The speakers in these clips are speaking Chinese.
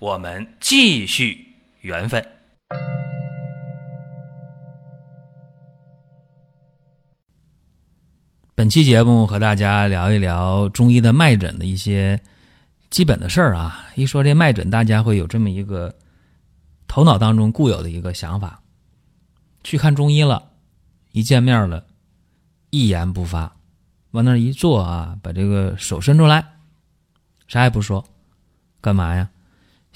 我们继续缘分。本期节目和大家聊一聊中医的脉诊的一些基本的事儿啊。一说这脉诊，大家会有这么一个头脑当中固有的一个想法：去看中医了，一见面了，一言不发，往那儿一坐啊，把这个手伸出来，啥也不说，干嘛呀？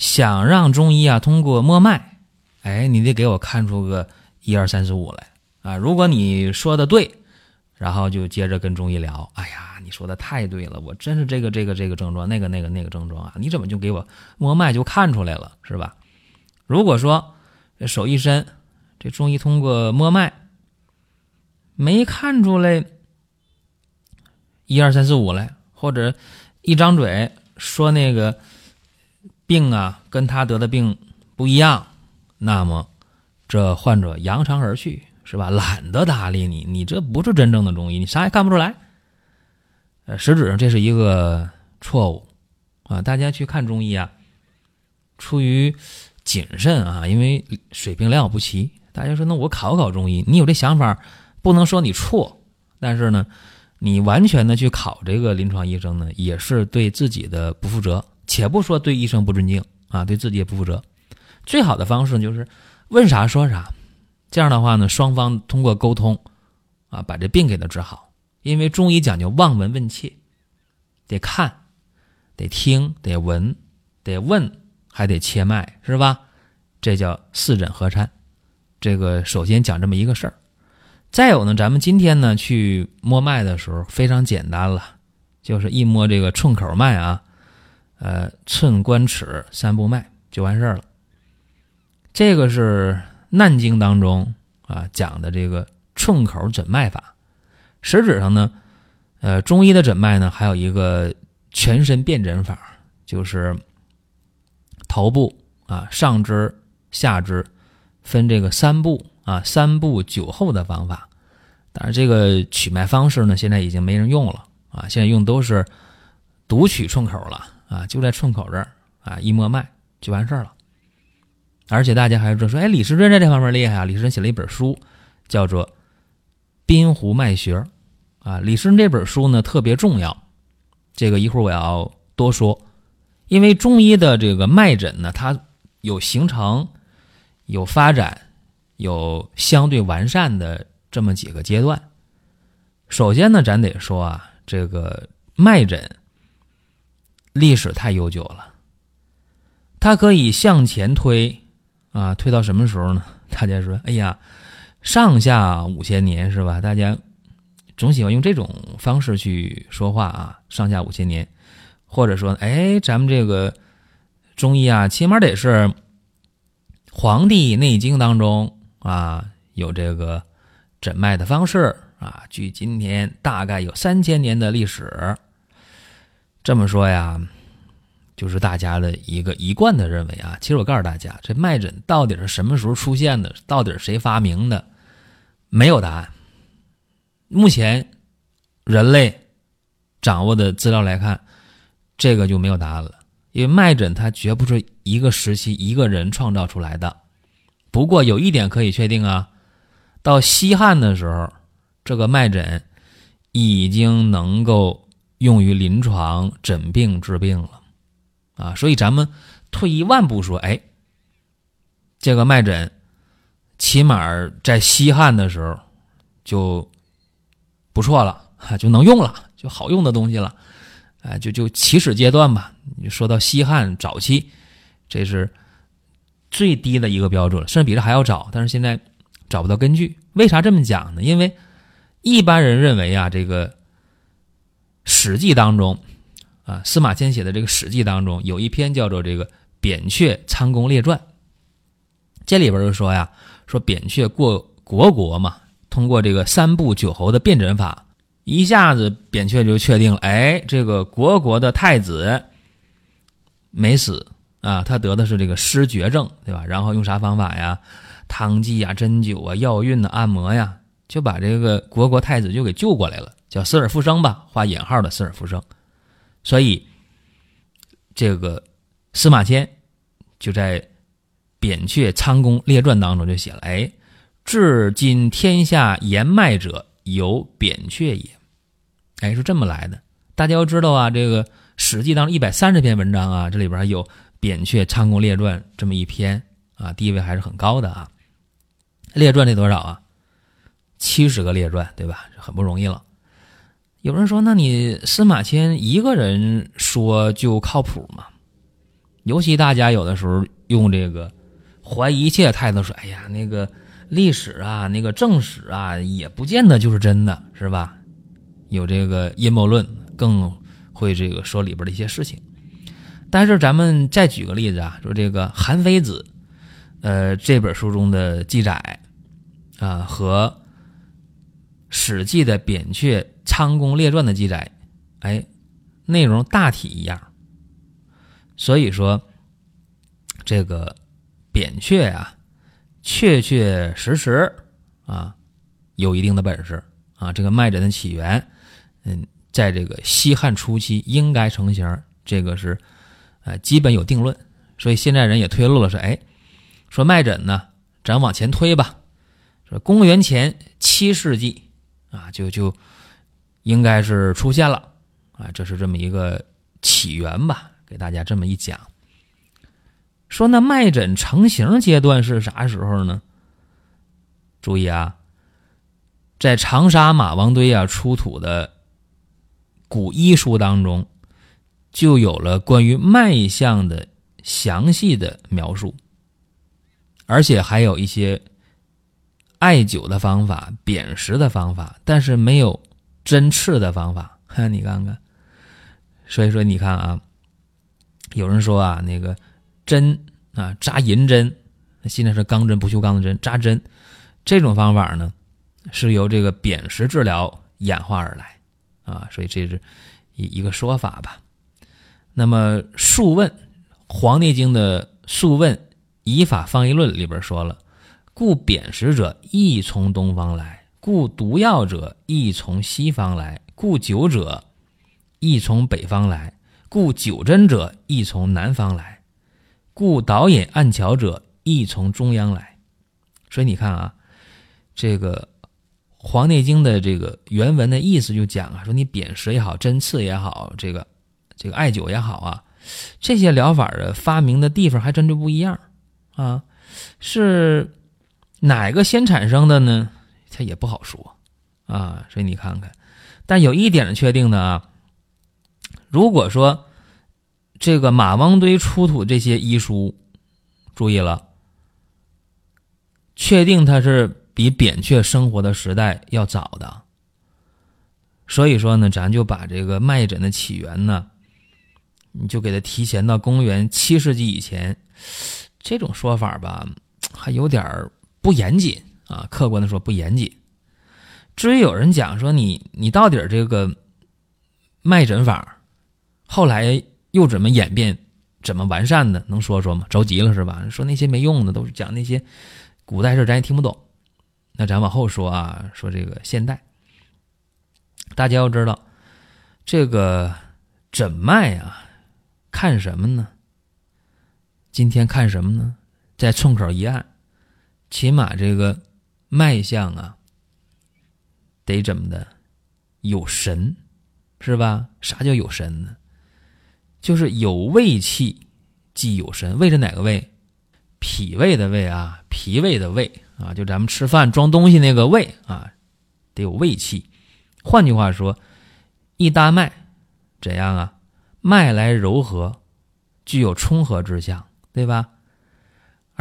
想让中医啊通过摸脉，哎，你得给我看出个一二三四五来啊。如果你说的对。然后就接着跟中医聊，哎呀，你说的太对了，我真是这个这个这个症状，那个那个那个症状啊，你怎么就给我摸脉就看出来了，是吧？如果说手一伸，这中医通过摸脉没看出来一二三四五来，或者一张嘴说那个病啊跟他得的病不一样，那么这患者扬长而去。是吧？懒得搭理你，你这不是真正的中医，你啥也看不出来。呃，实质上这是一个错误啊！大家去看中医啊，出于谨慎啊，因为水平良莠不齐。大家说，那我考考中医，你有这想法，不能说你错，但是呢，你完全的去考这个临床医生呢，也是对自己的不负责。且不说对医生不尊敬啊，对自己也不负责。最好的方式就是问啥说啥。这样的话呢，双方通过沟通，啊，把这病给他治好。因为中医讲究望闻问切，得看，得听，得闻，得问，还得切脉，是吧？这叫四诊合参。这个首先讲这么一个事儿。再有呢，咱们今天呢去摸脉的时候非常简单了，就是一摸这个寸口脉啊，呃，寸关尺三步脉就完事儿了。这个是。《难经》当中啊讲的这个寸口诊脉法，实质上呢，呃，中医的诊脉呢还有一个全身辨诊法，就是头部啊上肢、下肢分这个三步啊三步九后的方法。当然，这个取脉方式呢现在已经没人用了啊，现在用都是独取寸口了啊，就在寸口这儿啊一摸脉就完事儿了。而且大家还说说，哎，李时珍在这方面厉害啊！李时珍写了一本书，叫做《滨湖脉学》啊。李时珍这本书呢特别重要，这个一会儿我要多说。因为中医的这个脉诊呢，它有形成、有发展、有相对完善的这么几个阶段。首先呢，咱得说啊，这个脉诊历史太悠久了，它可以向前推。啊，推到什么时候呢？大家说，哎呀，上下五千年是吧？大家总喜欢用这种方式去说话啊，上下五千年，或者说，哎，咱们这个中医啊，起码得是《黄帝内经》当中啊有这个诊脉的方式啊，距今天大概有三千年的历史。这么说呀。就是大家的一个一贯的认为啊，其实我告诉大家，这脉诊到底是什么时候出现的，到底是谁发明的，没有答案。目前人类掌握的资料来看，这个就没有答案了。因为脉诊它绝不是一个时期一个人创造出来的。不过有一点可以确定啊，到西汉的时候，这个脉诊已经能够用于临床诊病治病了。啊，所以咱们退一万步说，哎，这个脉诊起码在西汉的时候就不错了，就能用了，就好用的东西了，哎，就就起始阶段吧。你说到西汉早期，这是最低的一个标准了，甚至比这还要早。但是现在找不到根据，为啥这么讲呢？因为一般人认为啊，这个《史记》当中。啊，司马迁写的这个《史记》当中有一篇叫做《这个扁鹊参公列传》，这里边就说呀，说扁鹊过国国嘛，通过这个三部九侯的辨诊法，一下子扁鹊就确定了，哎，这个国国的太子没死啊，他得的是这个失厥症，对吧？然后用啥方法呀？汤剂啊，针灸啊，药运的按摩呀，就把这个国国太子就给救过来了，叫死而复生吧，画引号的死而复生。所以，这个司马迁就在《扁鹊仓公列传》当中就写了：“哎，至今天下言脉者，有扁鹊也。”哎，是这么来的。大家要知道啊，这个《史记》当中一百三十篇文章啊，这里边有《扁鹊仓公列传》这么一篇啊，地位还是很高的啊。列传得多少啊？七十个列传，对吧？很不容易了。有人说，那你司马迁一个人说就靠谱吗？尤其大家有的时候用这个怀疑一切的态度说：“哎呀，那个历史啊，那个正史啊，也不见得就是真的，是吧？”有这个阴谋论，更会这个说里边的一些事情。但是咱们再举个例子啊，说这个《韩非子》，呃，这本书中的记载。啊，和《史记》的《扁鹊仓公列传》的记载，哎，内容大体一样。所以说，这个扁鹊啊，确确实实啊，有一定的本事啊。这个脉诊的起源，嗯，在这个西汉初期应该成型，这个是呃基本有定论。所以现在人也推论了，说，哎，说脉诊呢，咱往前推吧。说公元前七世纪啊，就就应该是出现了啊，这是这么一个起源吧？给大家这么一讲，说那脉诊成型阶段是啥时候呢？注意啊，在长沙马王堆啊出土的古医书当中，就有了关于脉象的详细的描述，而且还有一些。艾灸的方法、砭石的方法，但是没有针刺的方法。哈你看看，所以说你看啊，有人说啊，那个针啊，扎银针，现在是钢针、不锈钢的针，扎针这种方法呢，是由这个砭石治疗演化而来啊，所以这是一一个说法吧。那么《素问·黄帝经》的《素问·以法方医论》里边说了。故砭石者，亦从东方来；故毒药者，亦从西方来；故灸者，亦从北方来；故九针者，亦从南方来；故导引按桥者，亦从中央来。所以你看啊，这个《黄帝经》的这个原文的意思就讲啊，说你砭石也好，针刺也好，这个这个艾灸也好啊，这些疗法的发明的地方还真就不一样啊，是。哪个先产生的呢？它也不好说啊。所以你看看，但有一点是确定的啊。如果说这个马王堆出土这些医书，注意了，确定它是比扁鹊生活的时代要早的。所以说呢，咱就把这个脉诊的起源呢，你就给它提前到公元七世纪以前。这种说法吧，还有点儿。不严谨啊，客观的说不严谨。至于有人讲说你你到底这个脉诊法后来又怎么演变、怎么完善的，能说说吗？着急了是吧？说那些没用的，都是讲那些古代事咱也听不懂。那咱往后说啊，说这个现代，大家要知道这个诊脉啊，看什么呢？今天看什么呢？在寸口一按。起码这个脉象啊，得怎么的？有神，是吧？啥叫有神呢？就是有胃气，即有神。胃是哪个胃？脾胃的胃啊，脾胃的胃啊，就咱们吃饭装东西那个胃啊，得有胃气。换句话说，一搭脉怎样啊？脉来柔和，具有冲和之象，对吧？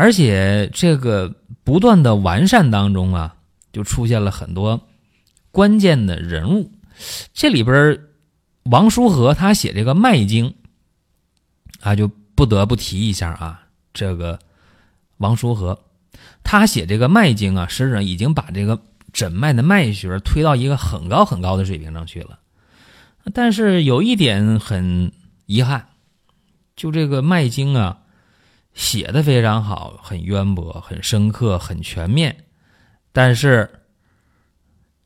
而且这个不断的完善当中啊，就出现了很多关键的人物。这里边王叔和他写这个《脉经》啊，就不得不提一下啊。这个王叔和他写这个脉经啊，实际上已经把这个诊脉的脉学推到一个很高很高的水平上去了。但是有一点很遗憾，就这个脉经啊，写的非常好，很渊博，很深刻，很全面，但是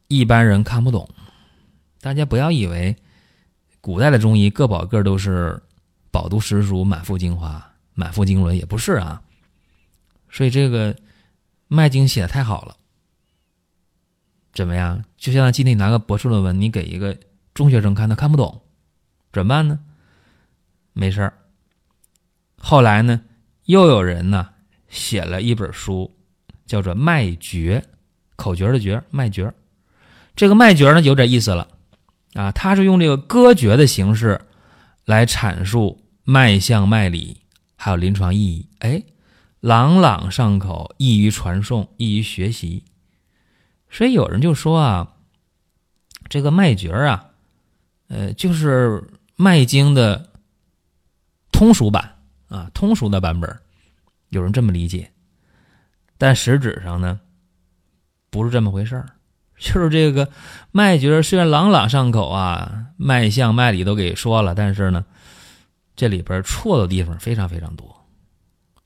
一般人看不懂。大家不要以为古代的中医个保个都是饱读诗书、满腹经华、满腹经纶，也不是啊。所以这个脉经写的太好了，怎么样？就像今天你拿个博士论文，你给一个。中学生看他看不懂，怎么办呢？没事儿。后来呢，又有人呢写了一本书，叫做《脉诀》，口诀的诀，脉诀。这个脉诀呢有点意思了啊，他是用这个歌诀的形式来阐述脉象、脉理，还有临床意义。哎，朗朗上口，易于传颂，易于学习。所以有人就说啊，这个脉诀啊。呃，就是《脉经》的通俗版啊，通俗的版本，有人这么理解，但实质上呢，不是这么回事儿。就是这个脉诀虽然朗朗上口啊，脉象、脉理都给说了，但是呢，这里边错的地方非常非常多，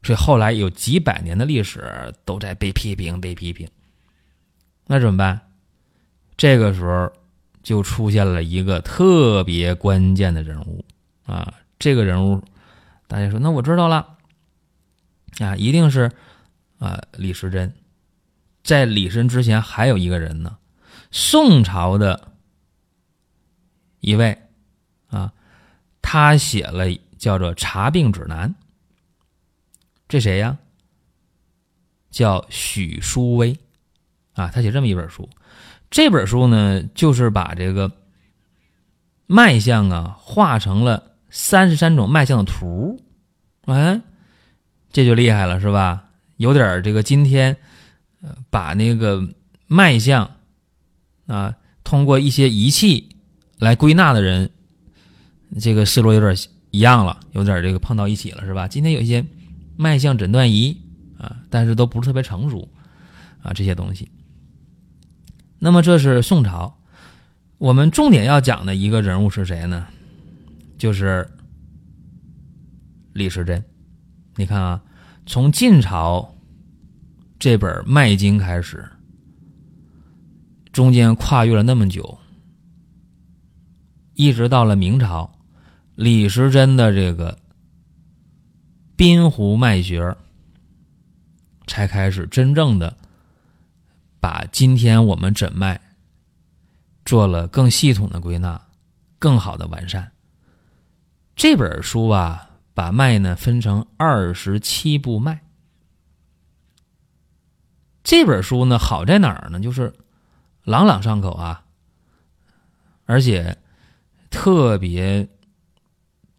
所以后来有几百年的历史都在被批评、被批评。那怎么办？这个时候。就出现了一个特别关键的人物啊！这个人物，大家说，那我知道了啊，一定是啊李时珍。在李时珍之前，还有一个人呢，宋朝的一位啊，他写了叫做《查病指南》。这谁呀？叫许叔微啊，他写这么一本书。这本书呢，就是把这个脉象啊画成了三十三种脉象的图，哎，这就厉害了，是吧？有点这个今天把那个脉象啊通过一些仪器来归纳的人，这个思路有点一样了，有点这个碰到一起了，是吧？今天有一些脉象诊断仪啊，但是都不是特别成熟啊，这些东西。那么这是宋朝，我们重点要讲的一个人物是谁呢？就是李时珍。你看啊，从晋朝这本《脉经》开始，中间跨越了那么久，一直到了明朝，李时珍的这个滨湖脉学才开始真正的。把今天我们诊脉做了更系统的归纳，更好的完善。这本书啊，把脉呢分成二十七部脉。这本书呢好在哪儿呢？就是朗朗上口啊，而且特别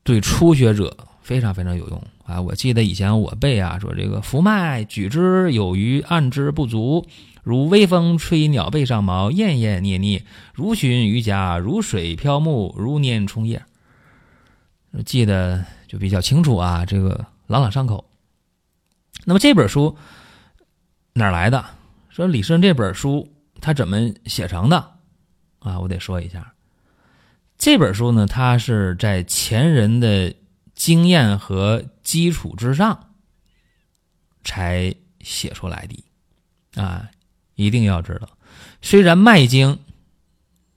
对初学者非常非常有用啊！我记得以前我背啊，说这个浮脉举之有余，按之不足。如微风吹鸟背上毛，艳艳捏捏；如寻鱼夹，如水漂木，如捻葱叶。记得就比较清楚啊，这个朗朗上口。那么这本书哪来的？说李绅这本书他怎么写成的？啊，我得说一下，这本书呢，它是在前人的经验和基础之上才写出来的，啊。一定要知道，虽然《脉经》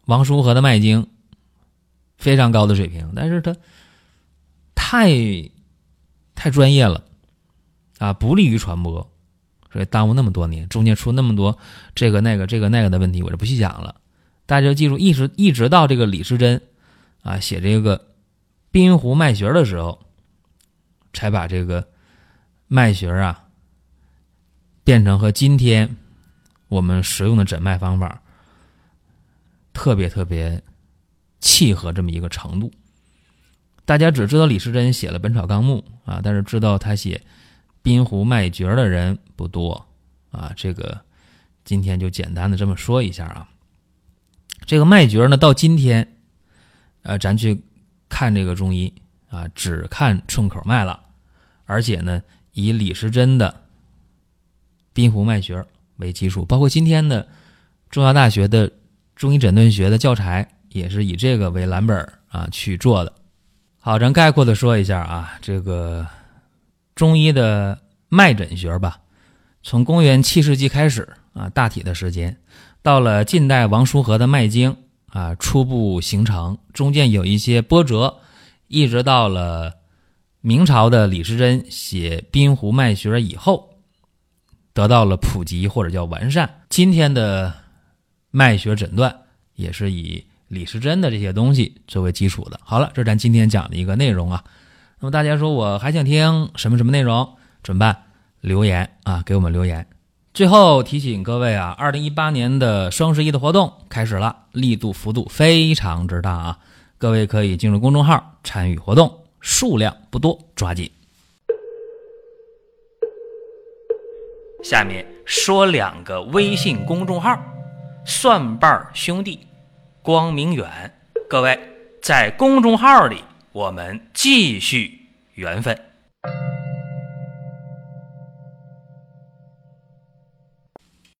王叔和的《脉经》非常高的水平，但是他太太专业了啊，不利于传播，所以耽误那么多年，中间出那么多这个那个这个那个的问题，我就不细讲了。大家就记住，一直一直到这个李时珍啊写这个滨湖脉学的时候，才把这个脉学啊变成和今天。我们使用的诊脉方法特别特别契合这么一个程度。大家只知道李时珍写了《本草纲目》啊，但是知道他写滨湖脉诀的人不多啊。这个今天就简单的这么说一下啊。这个脉诀呢，到今天，呃，咱去看这个中医啊，只看寸口脉了，而且呢，以李时珍的滨湖脉学为基础，包括今天的中药大学的中医诊断学的教材也是以这个为蓝本啊去做的。好，咱概括的说一下啊，这个中医的脉诊学吧，从公元七世纪开始啊，大体的时间，到了近代王叔和的《脉经》啊初步形成，中间有一些波折，一直到了明朝的李时珍写《滨湖脉学》以后，得到了普及或者叫完善。今天的脉学诊断也是以。李时珍的这些东西作为基础的，好了，这是咱今天讲的一个内容啊。那么大家说我还想听什么什么内容，怎么办？留言啊，给我们留言。最后提醒各位啊，二零一八年的双十一的活动开始了，力度幅度非常之大啊，各位可以进入公众号参与活动，数量不多，抓紧。下面说两个微信公众号：蒜瓣兄弟。光明远，各位在公众号里，我们继续缘分。